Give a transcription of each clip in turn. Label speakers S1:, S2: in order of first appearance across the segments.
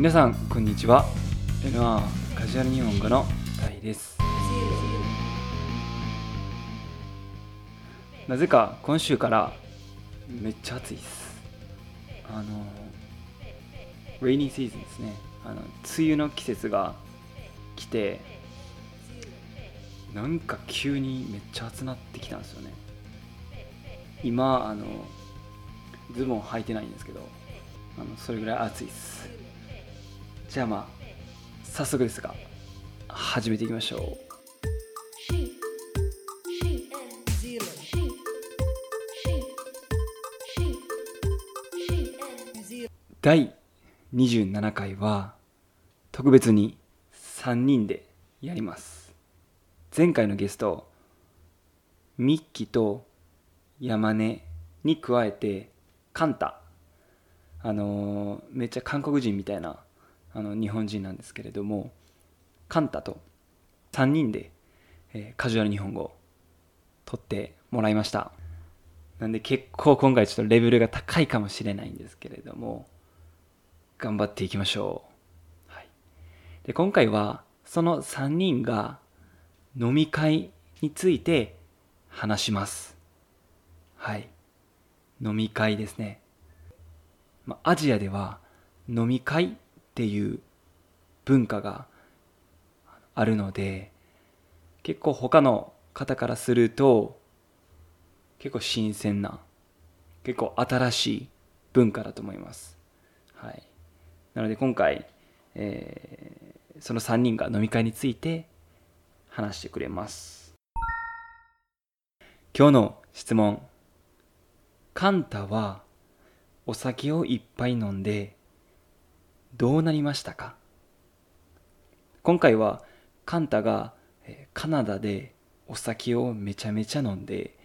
S1: 皆さんこんにちは。レノアカジュアル日本語のタイです。なぜか今週からめっちゃ暑いです。あのレイニーシーズンですね。あの梅雨の季節が来てなんか急にめっちゃ暑なってきたんですよね。今あのズボン履いてないんですけどあのそれぐらい暑いです。じゃあまあ早速ですが始めていきましょう.第27回は特別に3人でやります。前回のゲストミッキと山根に加えてカンタ。あのーめっちゃ韓国人みたいなあの日本人なんですけれどもカンタと3人で、えーカジュアル日本語を取ってもらいましたなんで結構今回ちょっとレベルが高いかもしれないんですけれども頑張っていきましょう。はい、で今回はその3人が飲み会について話します。はい。飲み会ですね。まあ、アジアでは飲み会っていう文化があるので結構他の方からすると結構新鮮な結構新しい文化だと思います。はい。なので今回、えーその3人が飲み会について話してくれます。今日の質問。カンタはお酒をいっぱい飲んでどうなりましたか？今回はカンタがえーカナダでお酒をめちゃめちゃ飲んで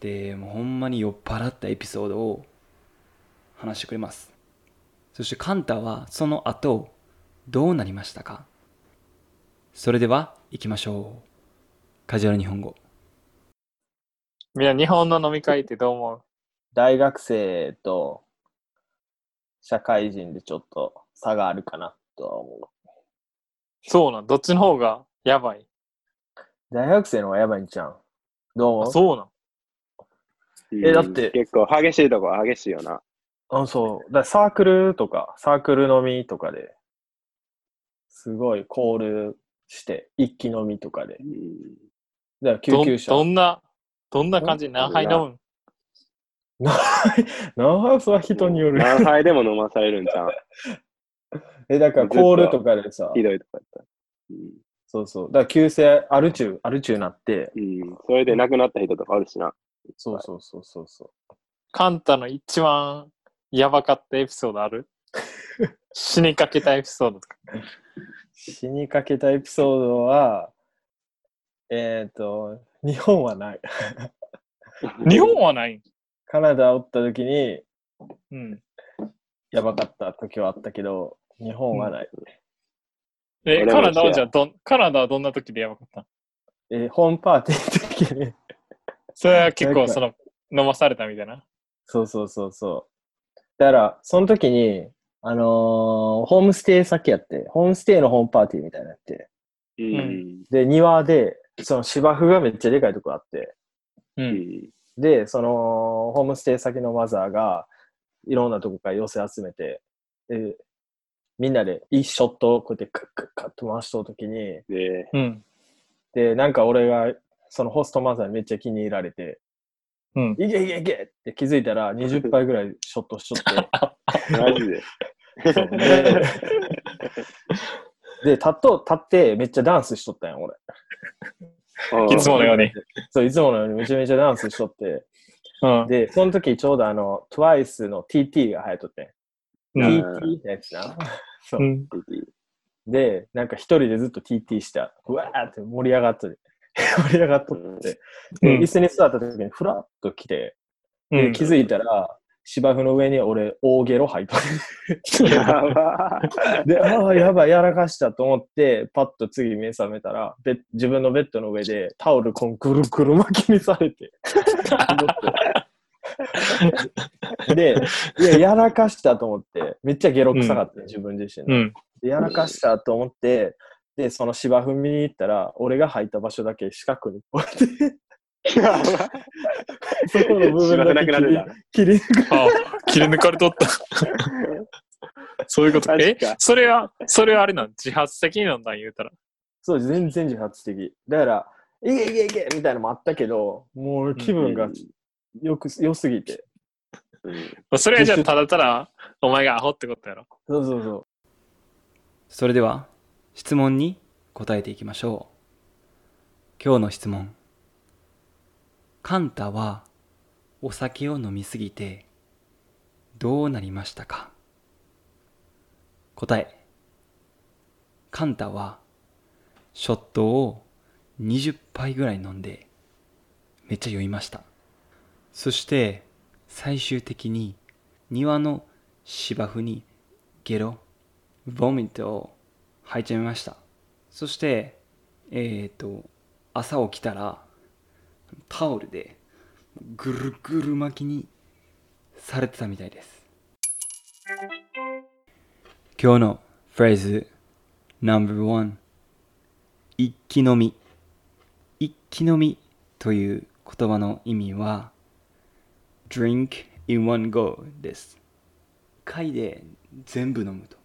S1: でもうほんまに酔っ払ったエピソードを話してくれます。そしてカンタはその後どうなりましたか？それでは行きましょう。カジュアル日本語。
S2: みんな日本の飲み会ってどう思う？
S3: 大学生と社会人でちょっと差があるかなとは思
S2: そうなんどっちの方がやばい？
S3: う。大学生の方がやばいんちゃう？どう
S2: あ
S3: 思う？
S2: そうなん
S3: えだって
S4: 結構激しいとこは激しいよな。
S3: あそう。だからサークルとか、サークル飲みとかで、すごいコールして、一気飲みとかで。
S4: うん
S3: だから救
S2: ど
S3: 急車。
S2: どんな、どんな感じ？
S4: ん
S2: 何杯飲む
S3: 何ハウスは人による。
S4: 何杯でも飲まされるんじゃん。
S3: え、だからコールとかでさ、
S4: ひどいとかやったら。
S3: そうそう。だから急性アル中、アル中なって、
S4: うん。うん。それで亡くなった人とかあるしな。
S3: そうそうそうそうそう。
S2: カンタの一番やばかったエピソードある？死にかけたエピソードとか。
S3: 死にかけたエピソードは、えっ、と、日本はない。
S2: 日本はない？
S3: カナダおった時に、
S2: うん。
S3: やばかった時はあったけど、日本はない。
S2: え、
S4: 俺も
S2: カナダはじゃあどん、カナダはどんな時でやばかった？
S3: えーホームパーティーの時に、
S2: それは結構その、飲まされたみたいな？
S3: そうそうそうそう。だから、その時に、あのーホームステイ先やって、ホームステイのホームパーティーみたいなのやって、
S4: うん。
S3: で、庭で、その芝生がめっちゃでかいとこあって、
S2: う。
S4: うんん。
S3: で、その、ホームステイ先のマザーが、いろんなとこから寄せ集めて、で、みんなでいいショットをこうやってカッカッカッと回しとるときに、
S4: で、
S2: うん。
S3: で、なんか俺が、そのホストマザーにめっちゃ気に入られて、
S2: うん。
S3: いけいけいけって気づいたら20杯ぐらいショットしとって、
S4: マジ で、
S3: で、立っと、立ってめっちゃダンスしとったんや、俺。
S2: いつものように。
S3: そう、いつものようにめちゃめちゃダンスしとって、
S2: うん。
S3: で、その時ちょうどあの、TWICE の TT が流行っとってん。
S2: うん。
S3: TT のやつな。そうう。
S2: ん。
S3: で、なんか一人でずっと TT した。うわーって盛り上がっとって。盛り上がっとって。
S2: うん
S3: で椅子に座った時にフラッと来て、
S2: うん。
S3: で気づいたら、芝生の上に俺、大ゲロ吐いとる。
S4: やば
S3: で、ああ、やばい、やらかしたと思って、パッと次目覚めたら、ベッ自分のベッドの上でタオルこんぐるぐる巻きにされて。で、いや、やらかしたと思って、めっちゃゲロ臭かった、自分自身の。
S2: うん。
S3: でやらかしたと思って、で、その芝生見に行ったら、俺が入った場所だけ四角にこうやって、そこの部分だけ
S4: くなるんだ。
S3: 切り切り抜か
S2: あ、切り抜かれとった。そういうこと。えそれは、それはあれなん？自発的になんだ言うたら。
S3: そう、全然自発的。だから、いけいけいけみたいなのもあったけど、もう気分がよく、良すぎて。
S4: うん
S2: それはじゃあただただ、お前がアホってことやろ。
S3: そうそうそう。
S1: それでは質問に答えていきましょう今日の質問カンタはお酒を飲みすぎてどうなりましたか？答え。カンタはショットを20杯ぐらい飲んでめっちゃ酔いました。そして最終的に庭の芝生にゲロボミットを吐いちゃいました。そしてえっ、と朝起きたらタオルでぐるぐる巻きにされてたみたいです今日のフレーズ No.1 一気飲み一気飲みという言葉の意味は drink in one go です回で全部飲むと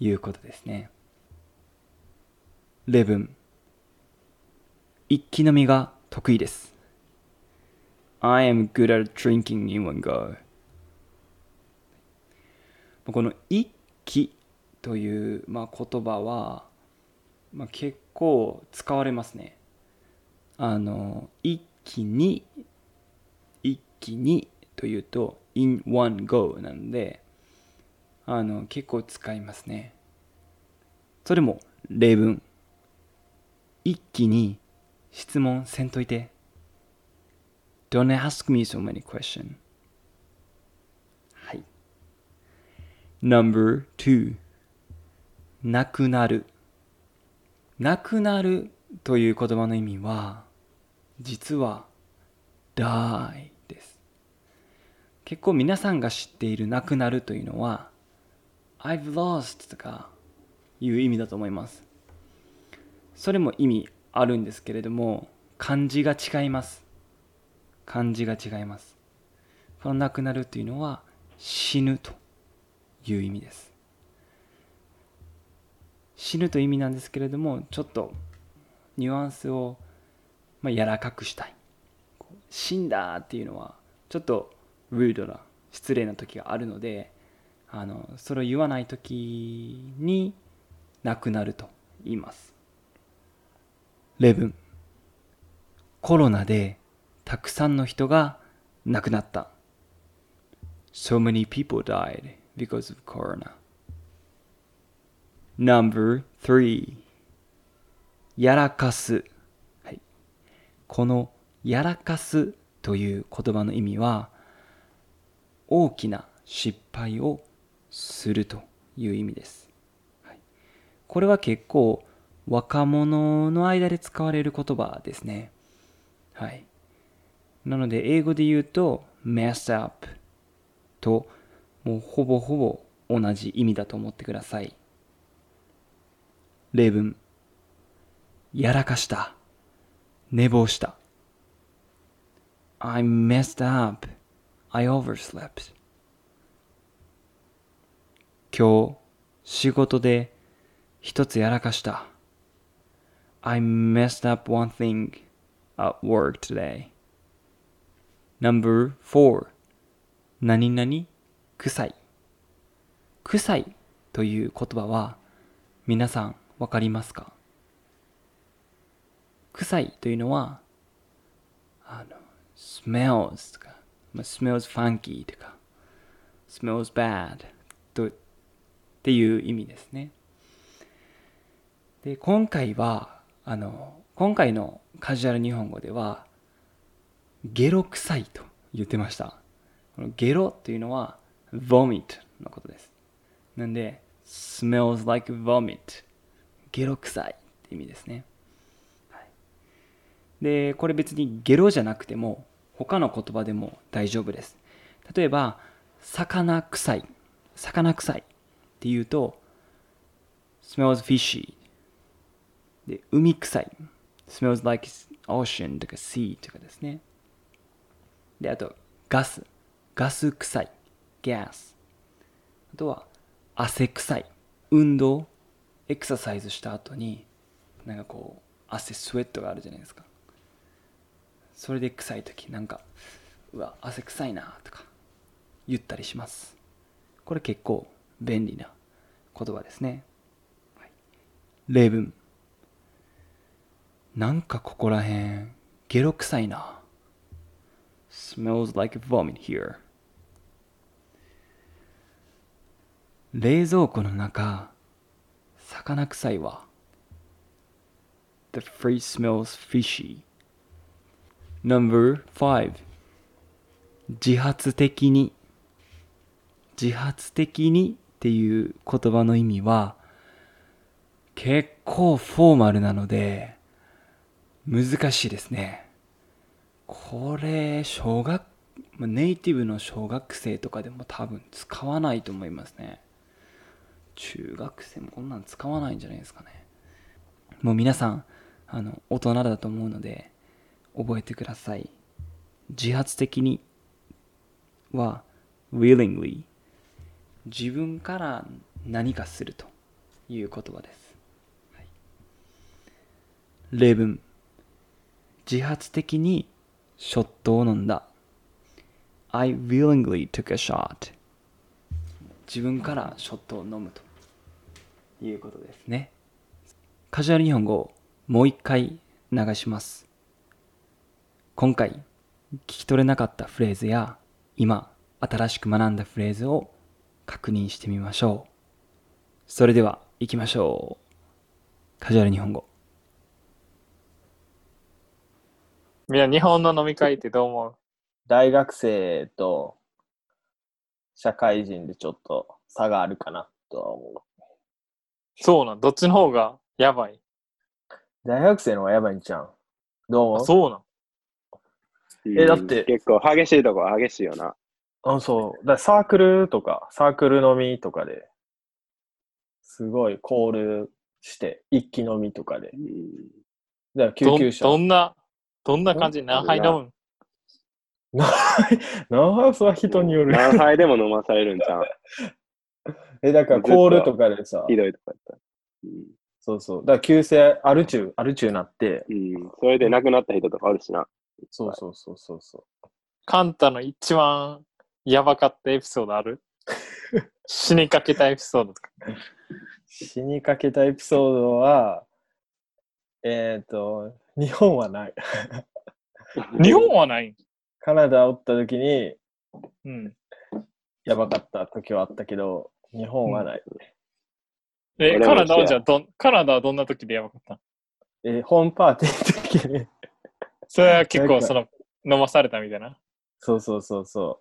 S1: いうことですね。レブン。一気飲みが得意です。I am good at drinking in one go. この一気という、まあ、言葉は、まあ、結構使われますね。あの、一気に、一気にというと、in one go なんで、あの結構使いますね。それも例文。一気に質問せんといて。Don't ask me so many questions. はい。Number two なくなる。なくなるという言葉の意味は、実は die です。結構皆さんが知っているなくなるというのは、I've lost とかいう意味だと思います。それも意味あるんですけれども、漢字が違います。漢字が違います。この亡くなるというのは死ぬという意味です。死ぬという意味なんですけれども、ちょっとニュアンスを、まあ、柔らかくしたい。死んだっていうのはちょっとルードな失礼な時があるので、あのそれを言わない時に亡くなると言います。レブンコロナでたくさんの人が亡くなった。So many people died because of corona. Number three やらかす、はい、このやらかすという言葉の意味は大きな失敗をするという意味です。はい、これは結構若者の間で使われる言葉ですね。はい。なので英語で言うと mess up ともうほぼほぼ同じ意味だと思ってください。例文やらかした寝坊した I messed up I overslept 今日仕事で一つやらかした I messed up one thing at work today Number 4何々臭い臭いという言葉は皆さんわかりますか臭いというのはあの smells とか、まあ smells funky とか smells bad とっていう意味ですねで今回はあの今回のカジュアル日本語ではゲロ臭いと言ってました。このゲロというのは vomit のことです。なんで smells like vomit ゲロ臭いって意味ですね、はい、でこれ別にゲロじゃなくても他の言葉でも大丈夫です。例えば魚臭い。魚臭いって言うと smells fishy で海臭い。Smells like ocean とか sea とかですね。であとガス。ガス臭い。gas あとは汗臭い。運動。エクササイズした後になんかこう汗スウェットがあるじゃないですか。それで臭い時なんかうわ汗臭いなとか言ったりします。これ結構便利な言葉ですね、はい。例文。なんかここらへんゲロ臭いな。Smells like vomit here. 冷蔵庫の中魚臭いわ。The fridge smells fishy. Number 5自発的に。自発的にっていう言葉の意味は結構フォーマルなので難しいですね。これ小学ネイティブの小学生とかでも多分使わないと思いますね。中学生もこんなん使わないんじゃないですかね。もう皆さんあの大人だと思うので覚えてください。自発的には willingly 自分から何かするという言葉です、はい。例文。自発的にショットを飲んだ。I willingly took a shot. 自分からショットを飲むということですね。カジュアル日本語をもう一回流します。今回聞き取れなかったフレーズや今新しく学んだフレーズを確認してみましょう。それでは行きましょう。カジュアル日本語。
S2: みんな日本の飲み会ってどう思う？
S3: 大学生と社会人でちょっと差があるかなとは思
S2: そうなん？どっちの方がやばい？
S3: う。大学生の方がやばいんちゃう？んどう思う？
S2: そうなん？
S3: えだって
S4: 結構激しいとこは激しいよな。
S3: あそう。だサークルとか、サークル飲みとかで、すごいコールして、一気飲みとかで。
S4: うん
S3: だから救
S2: ど
S3: 急車。
S2: どんな、どんな感じ？
S4: ん
S2: 何杯飲む？ん
S3: ナースは人による。
S4: 何杯でも飲まされるんちゃう？
S3: え、だからコールとかでさ、
S4: ひどいとかやったら。
S3: そうそう。だから急性アル中、アル中なって、
S4: うん。うん。それで亡くなった人とかあるしな。
S3: そうそうそうそうそ
S2: カンタの一番やばかったエピソードある？死にかけたエピソードとか。
S3: う。死にかけたエピソードは、えっ、と、日本はない。
S2: 日本はない
S3: カナダおった時に、
S2: うん。
S3: やばかった時はあったけど、日本はない。
S2: え、
S4: 俺も
S2: カナダはじゃあどん、カナダはどんな時でやばかった？
S3: えーホームパーティーの時に、
S2: それは結構その、飲まされたみたいな？
S3: そうそうそうそ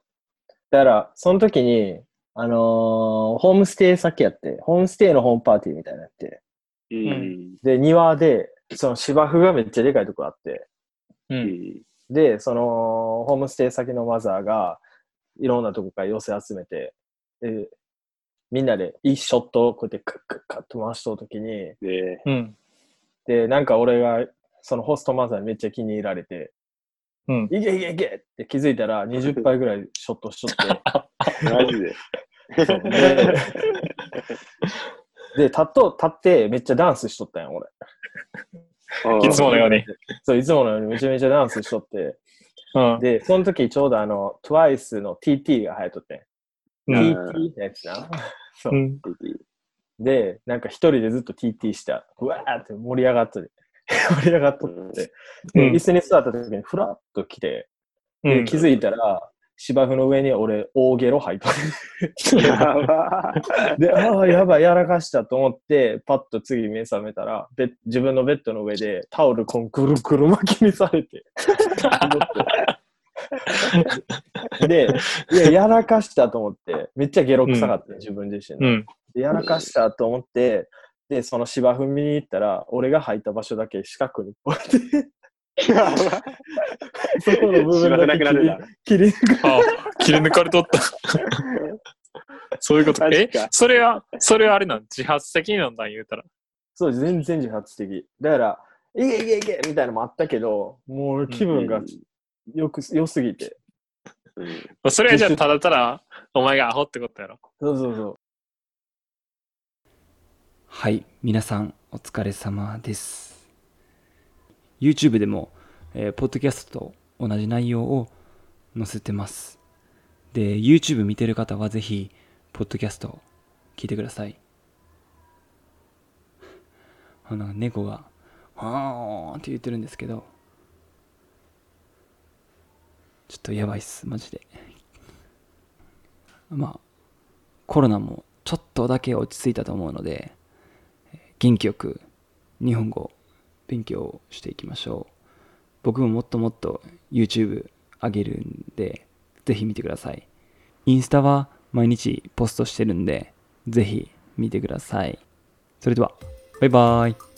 S3: う。だから、その時に、あのーホームステイ先やって、ホームステイのホームパーティーみたいなのやって、
S4: うん。
S3: で、庭で、その芝生がめっちゃでかいとこあって、
S2: う。
S4: うんん。
S3: で、その、ホームステイ先のマザーが、いろんなとこから寄せ集めて、で、みんなでいいショットをこうやってカッカッカッと回しとる時に、
S4: で、
S2: うん。
S3: で、なんか俺が、そのホストマザーにめっちゃ気に入られて、
S2: うん。
S3: いけいけいけって気づいたら20杯ぐらいショットしとって、
S4: マジで。
S3: で、で、立っと、立ってめっちゃダンスしとったんよ、俺。
S4: うん
S2: いつものように。
S3: そう、いつものようにめちゃめちゃダンスしとって。
S2: うん。
S3: で、その時ちょうどあの、TWICE の TT が流行っとってん。
S2: うん
S3: TT のやつな。そう
S2: うん。
S3: で、なんか一人でずっと TT した。うわーって盛り上がっとって。盛り上がっとって。で、
S2: うん
S3: 椅子に座った時にフラッと来て、で、気づいたら、芝生の上に俺、大ゲロ吐いとる。
S4: やば
S3: で、ああ、やばい、やらかしたと思って、パッと次目覚めたら、自分のベッドの上でタオルこんくるくる巻きにされて。で、いや、やらかしたと思って、めっちゃゲロ臭かった、自分自身の、
S2: うん。
S3: で。やらかしたと思って、で、その芝生見に行ったら、俺が吐いた場所だけ四角にこうやって そこの部分だけ切り抜か
S2: あ切り抜かれとった。そういうことか。えそれは、それはあれなん？自発的に飲んだん言うたら。
S3: そう、全然自発的。だから、いけいけいけみたいなのもあったけど、もう気分がよく、良すぎて。
S4: うん
S2: それはじゃあただただ、お前がアホってことやろ。
S3: そうそうそう。
S1: はい、皆さんお疲れ様です。YouTube でも、えーポッドキャストと同じ内容を載せてます。で、YouTube 見てる方はぜひ、ポッドキャスト聞いてください。あなんか猫が、あーって言ってるんですけど、ちょっとやばいっす、マジで。まあ、コロナもちょっとだけ落ち着いたと思うので、元気よく日本語勉強していきましょう。僕ももっともっと YouTube 上げるんで、ぜひ見てください。インスタは毎日ポストしてるんで、ぜひ見てください。それでは、バイバーイ。